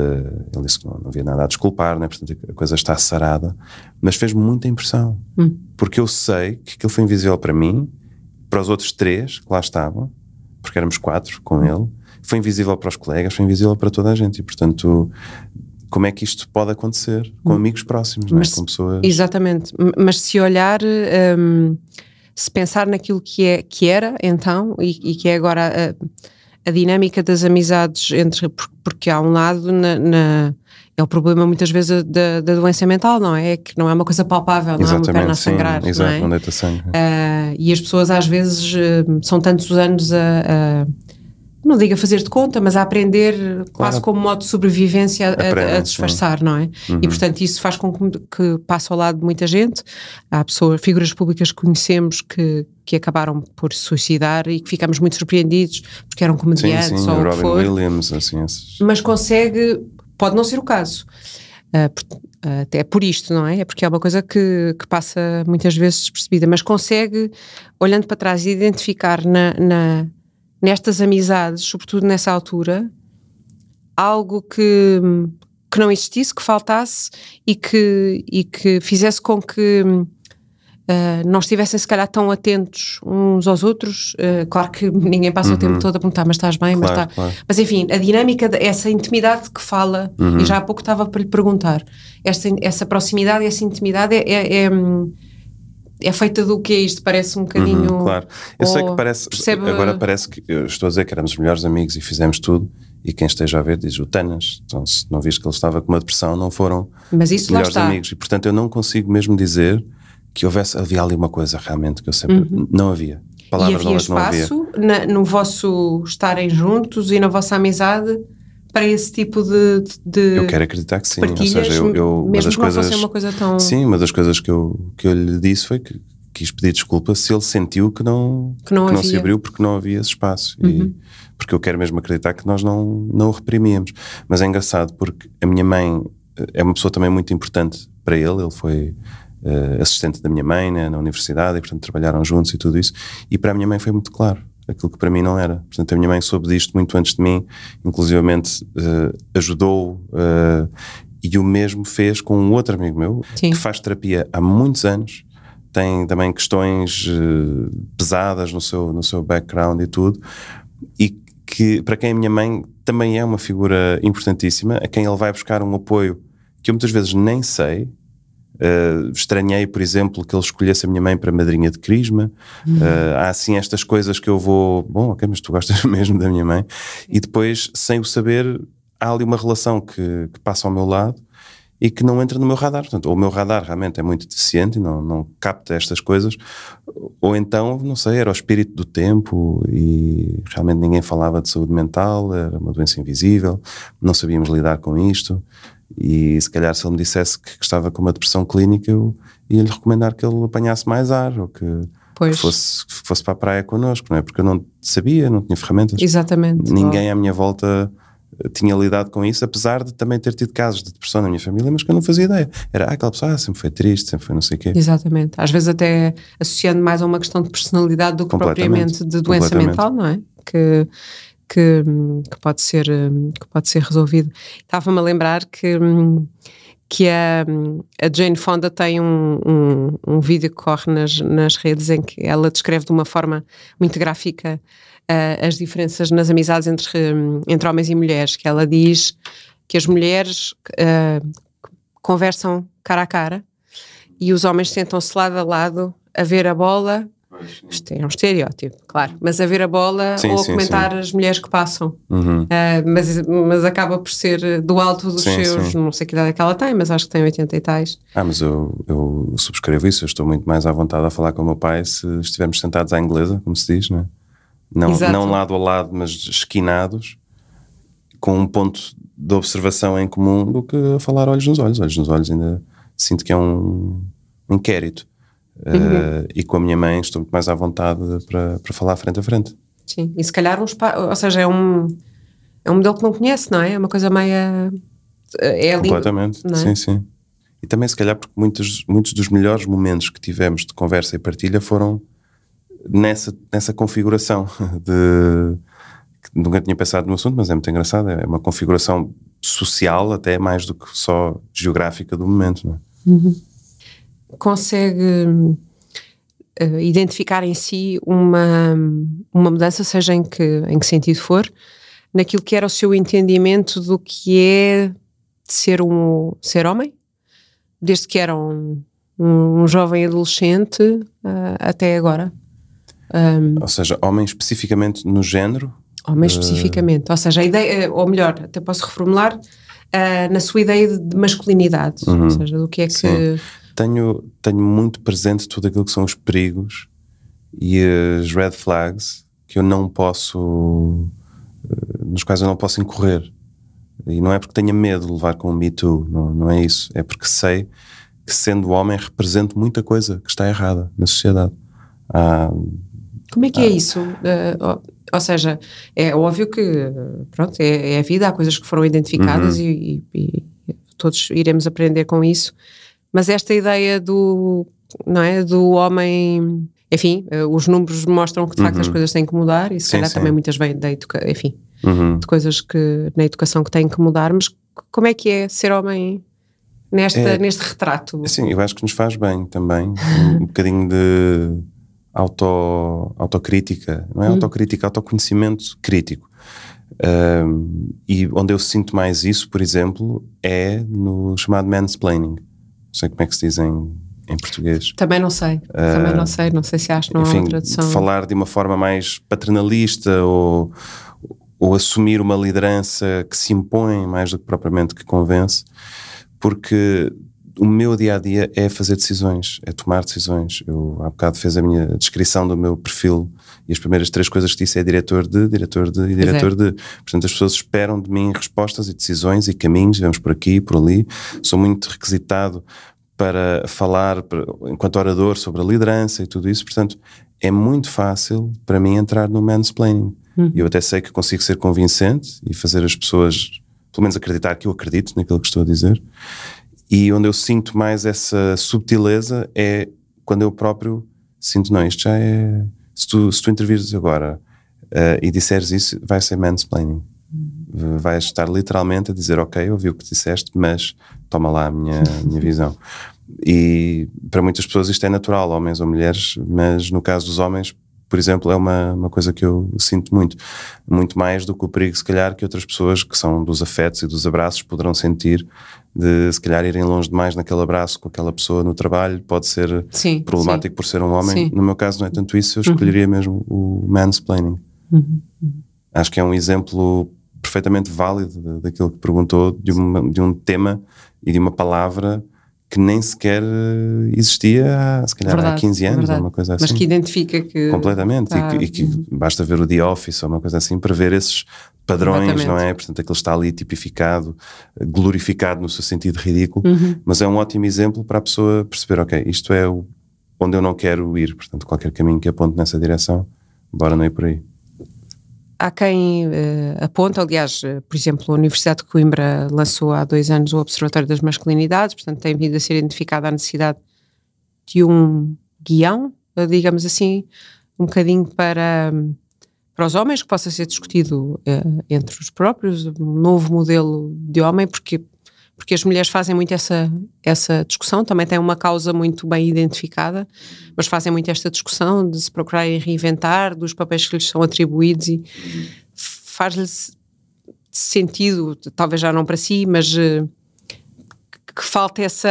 ele disse que não, não havia nada a desculpar, né? portanto a coisa está sarada, mas fez muita impressão, hum. porque eu sei que aquilo foi invisível para mim, para os outros três que lá estavam, porque éramos quatro com ele, foi invisível para os colegas, foi invisível para toda a gente, e portanto como é que isto pode acontecer com hum. amigos próximos, mas, é? com pessoas. Exatamente, mas se olhar, um, se pensar naquilo que, é, que era então e, e que é agora a, a, dinâmica das amizades entre. Porque há um lado na, na é o problema muitas vezes da, da, doença mental, não é? é? Que não é uma coisa palpável, não Exatamente, é uma perna a sangrar. Exato, não é? onde sangue. Uh, e as pessoas às vezes uh, são tantos anos a, a não digo a fazer de conta, mas a aprender claro. quase como modo de sobrevivência a, a disfarçar, sim. não é? Uhum. E portanto isso faz com que, que passe ao lado de muita gente. Há pessoas, figuras públicas que conhecemos que, que acabaram por se suicidar e que ficamos muito surpreendidos porque eram comediantes sim, sim, ou Robin for. Williams, assim, esses... Mas consegue, pode não ser o caso. Uh, até por isto, não é? É porque é uma coisa que, que passa muitas vezes despercebida, mas consegue, olhando para trás, identificar na, na nestas amizades, sobretudo nessa altura, algo que, que não existisse, que faltasse e que, e que fizesse com que uh, não estivessem se calhar tão atentos uns aos outros. Uh, claro que ninguém passa uhum. o tempo uhum. todo a perguntar, mas estás bem, claro, mas está. Claro. Mas enfim, a dinâmica, essa intimidade que fala, uhum. e já há pouco estava para lhe perguntar, esta, essa proximidade, essa intimidade é, é, é é feita do que é isto? Parece um bocadinho. Uhum, claro, eu sei que parece. Percebe... Agora parece que eu estou a dizer que éramos os melhores amigos e fizemos tudo. E quem esteja a ver diz o Tanas. Então, se não viste que ele estava com uma depressão, não foram Mas isso melhores amigos. E portanto, eu não consigo mesmo dizer que houvesse. Havia ali uma coisa realmente que eu sempre. Uhum. Não havia. Palavras e havia espaço na, no vosso estarem juntos e na vossa amizade para esse tipo de, de eu quero acreditar que sim ou seja eu, eu uma das coisas uma coisa tão... sim uma das coisas que eu que eu lhe disse foi que quis pedir desculpa se ele sentiu que não que não, que não se abriu porque não havia esse espaço. Uhum. e, porque eu quero mesmo acreditar que nós não não o reprimíamos. Mas é engraçado porque a minha mãe eh, é uma pessoa também muito importante para ele. Ele foi uh, assistente da minha mãe né, na universidade e portanto trabalharam juntos e tudo isso. E para a minha mãe foi muito claro aquilo que para mim não era. Portanto, a minha mãe soube disto muito antes de mim, inclusivamente uh, ajudou uh, e o mesmo fez com um outro amigo meu Sim. que faz terapia há muitos anos, tem também questões uh, pesadas no seu, no seu background e tudo, e que para quem a minha mãe também é uma figura importantíssima, a quem ele vai buscar um apoio que eu muitas vezes nem sei, Uh, estranhei, por exemplo, que ele escolhesse a minha mãe para madrinha de crisma. Uhum. Uh, há assim estas coisas que eu vou, bom, ok, mas tu gostas (laughs) mesmo da minha mãe. E depois, sem o saber, há ali uma relação que, que passa ao meu lado e que não entra no meu radar. Portanto, ou o meu radar realmente é muito deficiente e não, não capta estas coisas, ou então, não sei, era o espírito do tempo e realmente ninguém falava de saúde mental, era uma doença invisível, não sabíamos lidar com isto. E se calhar se ele me dissesse que estava com uma depressão clínica, eu ia-lhe recomendar que ele apanhasse mais ar ou que, que, fosse, que fosse para a praia connosco, não é? Porque eu não sabia, não tinha ferramentas. Exatamente. Ninguém à minha volta eh, tinha lidado com isso, apesar de também ter tido casos de depressão na minha família, mas que eu não fazia ideia. Era ah, aquela pessoa ah, sempre foi triste, sempre foi não sei o quê. Exatamente. Às vezes até associando mais a uma questão de personalidade do que propriamente de doença mental, não é? Que que, que, pode, ser, que pode ser resolvido. Estava-me a lembrar que, que a, a Jane Fonda tem um, um, um, vídeo que corre nas, nas redes em que ela descreve de uma forma muito gráfica uh, as diferenças nas amizades entre, entre homens e mulheres, que ela diz que as mulheres uh, conversam cara a cara e os homens sentam-se lado a lado a ver a bola isto é um estereótipo, claro. Mas a ver a bola sim, ou a comentar sim. as mulheres que passam. Uhum. Uh, mas, mas acaba por ser do alto dos sim, seus, não sei que idade é que ela tem, mas acho que tem 80 e tais. Ah, mas eu, eu subscrevo isso. Eu estou muito mais à vontade a falar com o meu pai se estivermos sentados à inglesa, como se diz, não é? Não, não lado a lado, mas esquinados, com um ponto de observação em comum, do que a falar olhos nos olhos. Olhos nos olhos ainda sinto que é um inquérito. Uhum. Uh, e com a minha mãe estou muito mais à vontade para, para falar frente a frente. Sim, e se calhar uns ou seja, é um, é um modelo que não conhece, não é? É uma coisa meia. É Completamente, é? sim, sim. E também, se calhar, porque muitos, muitos dos melhores momentos que tivemos de conversa e partilha foram nessa, nessa configuração (laughs) de. Nunca tinha pensado no assunto, mas é muito engraçado. É uma configuração social até mais do que só geográfica do momento. É? Uhum. Consegue uh, identificar em si uma, uma mudança, seja em que, em que sentido for, naquilo que era o seu entendimento do que é ser um ser homem, desde que era um, um, um jovem adolescente uh, até agora. Um, ou seja, homem especificamente no género? Homem uh... especificamente, ou seja, a ideia, ou melhor, até posso reformular, uh, na sua ideia de masculinidade, uhum. ou seja, do que é que. Sim. Tenho, tenho muito presente tudo aquilo que são os perigos e as red flags que eu não posso, nos quais eu não posso incorrer. E não é porque tenha medo de levar com o Me Too, não, não é isso. É porque sei que, sendo homem, represento muita coisa que está errada na sociedade. Ah, Como é que é ah, é isso? Uh, ou seja, é óbvio que pronto, é, é, a vida, há coisas que foram identificadas uhum. e, e, e, todos iremos aprender com isso. Mas esta ideia do, não é, do homem, enfim, uh, os números mostram que de facto uhum. as coisas têm que mudar e se sim, calhar sim. também muitas vêm da educação, enfim, uhum. de coisas que na educação que têm que mudar, mas como é que é ser homem nesta, é, neste retrato? Sim, eu acho que nos faz bem também, um (laughs) bocadinho de auto, autocrítica, não é uhum. autocrítica, autoconhecimento crítico. Um, e onde eu sinto mais isso, por exemplo, é no chamado mansplaining. Não sei como é que se diz em, português. Também não sei, uh, também não sei, não sei se acho que não enfim, há uma tradução. falar de uma forma mais paternalista ou ou assumir uma liderança que se impõe mais do que propriamente que convence, porque o meu dia a dia é fazer decisões, é tomar decisões. Eu há bocado fez a minha descrição do meu perfil e as primeiras três coisas que disse é diretor de, diretor de e diretor é. de. Portanto, as pessoas esperam de mim respostas e decisões e caminhos, vamos por aqui, por ali. Sou muito requisitado para falar para, enquanto orador sobre a liderança e tudo isso, portanto, é muito fácil para mim entrar no mansplaining. Uhum. E eu até sei que consigo ser convincente e fazer as pessoas, pelo menos, acreditar que eu acredito naquilo que estou a dizer. E onde eu sinto mais essa subtileza é quando eu próprio sinto, não, isto já é. Se tu, se tu intervires agora uh, e disseres isso, vai ser mansplaining. Uhum. Vais estar literalmente a dizer, ok, ouvi o que disseste, mas toma lá a minha, minha visão. E para muitas pessoas isto é natural, homens ou mulheres, mas no caso dos homens, por exemplo, é uma, uma coisa que eu sinto muito. Muito mais do que o perigo, se calhar, que outras pessoas que são dos afetos e dos abraços poderão sentir de, se calhar, irem longe demais naquele abraço com aquela pessoa no trabalho. Pode ser sim, problemático sim. por ser um homem. Sim. No meu caso, não é tanto isso, eu uhum. escolheria uhum. mesmo o mansplaining. Uhum. Uhum. Acho que é um exemplo perfeitamente válido daquilo que perguntou, de, uma, de um tema e de uma palavra que nem sequer eh, existia há, se calhar verdade, há 15 anos verdade. ou uma coisa assim. Mas que identifica que. Completamente. Tá. E, que, e que uhum. basta ver o The Office ou uma coisa assim para ver esses padrões, não é? Portanto, aquele está ali tipificado, glorificado no seu sentido ridículo, uhum. mas é um ótimo exemplo para a pessoa perceber, ok, isto é onde eu não quero ir, portanto, qualquer caminho que aponte nessa direção, bora não ir por aí. Há quem uh, aponta, aliás, uh, por exemplo, a Universidade de Coimbra lançou há dois anos o Observatório das Masculinidades, portanto tem vindo a ser identificada a necessidade de um guião, uh, digamos assim, um bocadinho para, para os homens, que possa ser discutido entre os próprios, um novo modelo de homem, porque porque as mulheres fazem muito essa, essa discussão, também têm uma causa muito bem identificada, mas fazem muito esta discussão de se procurarem reinventar, dos papéis que lhes são atribuídos e faz-lhes sentido, talvez já não para si, mas uh, que falta essa,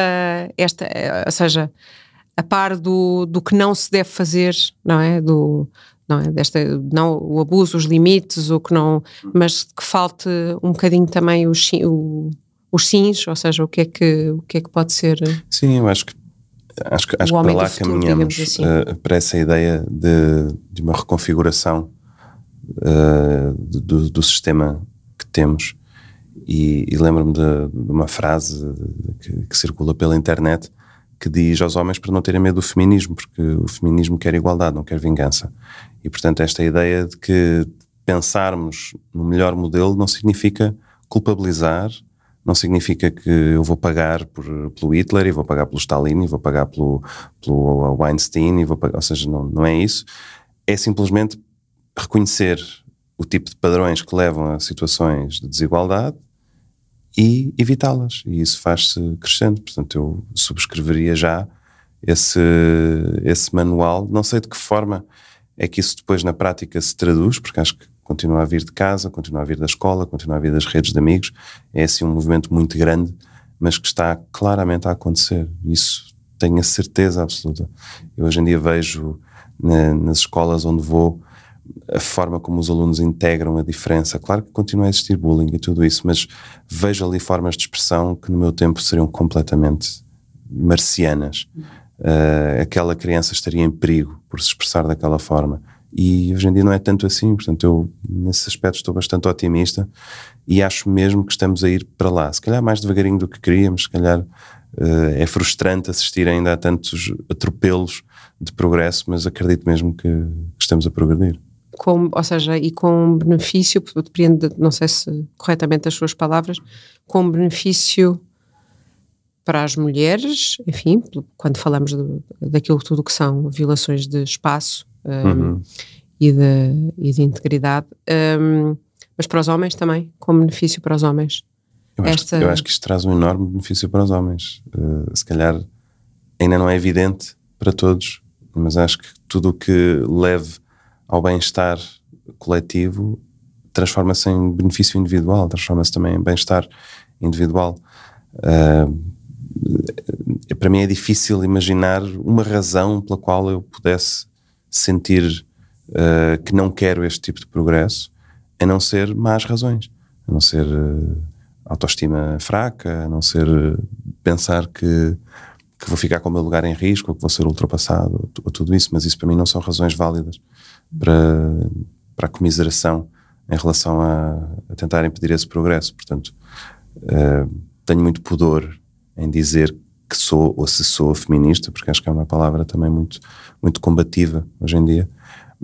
esta, ou seja, a par do, do que não se deve fazer, não é? Do, não é? Desta, não o abuso, os limites, o que não, mas que falte um bocadinho também o, o os sims, ou seja, o que é que, o que, é que pode ser. Sim, eu acho que acho que, acho que para lá futuro, caminhamos assim. uh, para essa ideia de, de uma reconfiguração uh, do, do, sistema que temos. E, e lembro-me de, de, uma frase que, que, circula pela internet que diz aos homens para não terem medo do feminismo, porque o feminismo quer igualdade, não quer vingança. E portanto, esta ideia de que pensarmos no melhor modelo não significa culpabilizar não significa que eu vou pagar por, pelo Hitler e vou pagar pelo Stalin e vou pagar pelo, pelo Weinstein, e vou pagar, ou seja, não, não é isso. É simplesmente reconhecer o tipo de padrões que levam a situações de desigualdade e evitá-las. E isso faz-se crescendo. Portanto, eu subscreveria já esse, esse manual. Não sei de que forma é que isso depois na prática se traduz, porque acho que continua a vir de casa, continua a vir da escola, continua a vir das redes de amigos. É assim um movimento muito grande, mas que está claramente a acontecer. Isso tenho a certeza absoluta. Eu hoje em dia vejo na, nas escolas onde vou a forma como os alunos integram a diferença. Claro que continua a existir bullying e tudo isso, mas vejo ali formas de expressão que no meu tempo seriam completamente marcianas. Uh, aquela criança estaria em perigo por se expressar daquela forma. E hoje em dia não é tanto assim, portanto, eu nesse aspecto estou bastante otimista e acho mesmo que estamos a ir para lá. Se calhar mais devagarinho do que queríamos, se calhar uh, é frustrante assistir ainda a tantos atropelos de progresso, mas acredito mesmo que, que estamos a progredir. Com, ou seja, e com benefício, depende, não sei se corretamente as suas palavras, com benefício para as mulheres, enfim, quando falamos de, daquilo tudo que são violações de espaço um, uhum. e, de, e de integridade, um, mas para os homens também, com benefício para os homens. Eu, Esta... acho, eu acho que isto traz um enorme benefício para os homens. Uh, se calhar ainda não é evidente para todos, mas acho que tudo o que leve ao bem-estar coletivo transforma-se em benefício individual, transforma-se também em bem-estar individual. Uh, para mim é difícil imaginar uma razão pela qual eu pudesse sentir uh, que não quero este tipo de progresso, a não ser más razões, a não ser uh, autoestima fraca, a não ser uh, pensar que, que vou ficar com o meu lugar em risco, ou que vou ser ultrapassado, ou, ou tudo isso, mas isso para mim não são razões válidas para, para a comiseração em relação a, a tentar impedir esse progresso. Portanto, tenho muito pudor em dizer que sou ou se sou feminista, porque acho que é uma palavra também muito, muito combativa hoje em dia,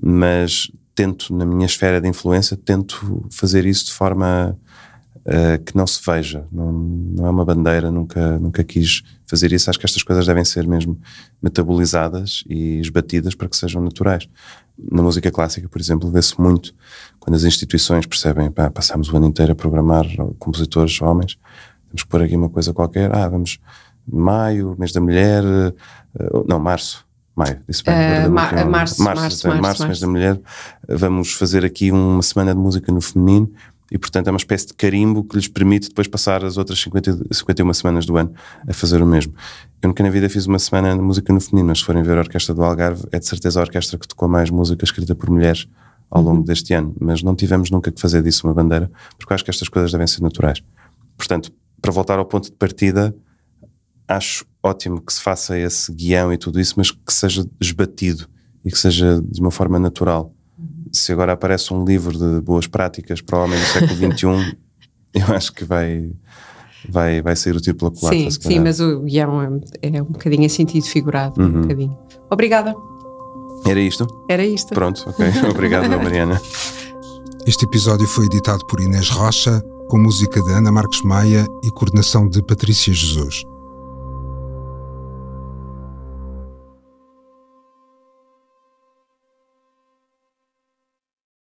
mas tento, na minha esfera de influência, tento fazer isso de forma uh, que não se veja, não, não é uma bandeira, nunca, nunca quis fazer isso. Acho que estas coisas devem ser mesmo metabolizadas e esbatidas para que sejam naturais. Na música clássica, por exemplo, vê-se muito quando as instituições percebem, pá, passamos o ano inteiro a programar compositores homens, Vamos pôr aqui uma coisa qualquer. Ah, vamos maio, mês da mulher. Uh, não, março. Maio, disse bem. Uh, ma março, março, março, março, março, mês da mulher. Vamos fazer aqui uma semana de música no feminino e, portanto, é uma espécie de carimbo que lhes permite depois passar as outras 50, 51 semanas do ano a fazer o mesmo. Eu nunca na vida fiz uma semana de música no feminino, mas se forem ver a Orquestra do Algarve, é de certeza a orquestra que tocou mais música escrita por mulheres ao longo uhum. deste ano, mas não tivemos nunca que fazer disso uma bandeira, porque eu acho que estas coisas devem ser naturais. Portanto, para voltar ao ponto de partida, acho ótimo que se faça esse guião e tudo isso, mas que seja esbatido e que seja de uma forma natural. Se agora aparece um livro de boas práticas para o homem do século (laughs) XXI, eu acho que vai, vai, vai sair o tipo pela culatra. Sim, sim, mas o guião é, é, um bocadinho em sentido figurado. Uhum. Um bocadinho. Obrigada. Era isto? Era isto. Pronto, ok. (laughs) Obrigado, (laughs) Mariana. Este episódio foi editado por Inês Rocha com música de Ana Marques Maia e coordenação de Patrícia Jesus.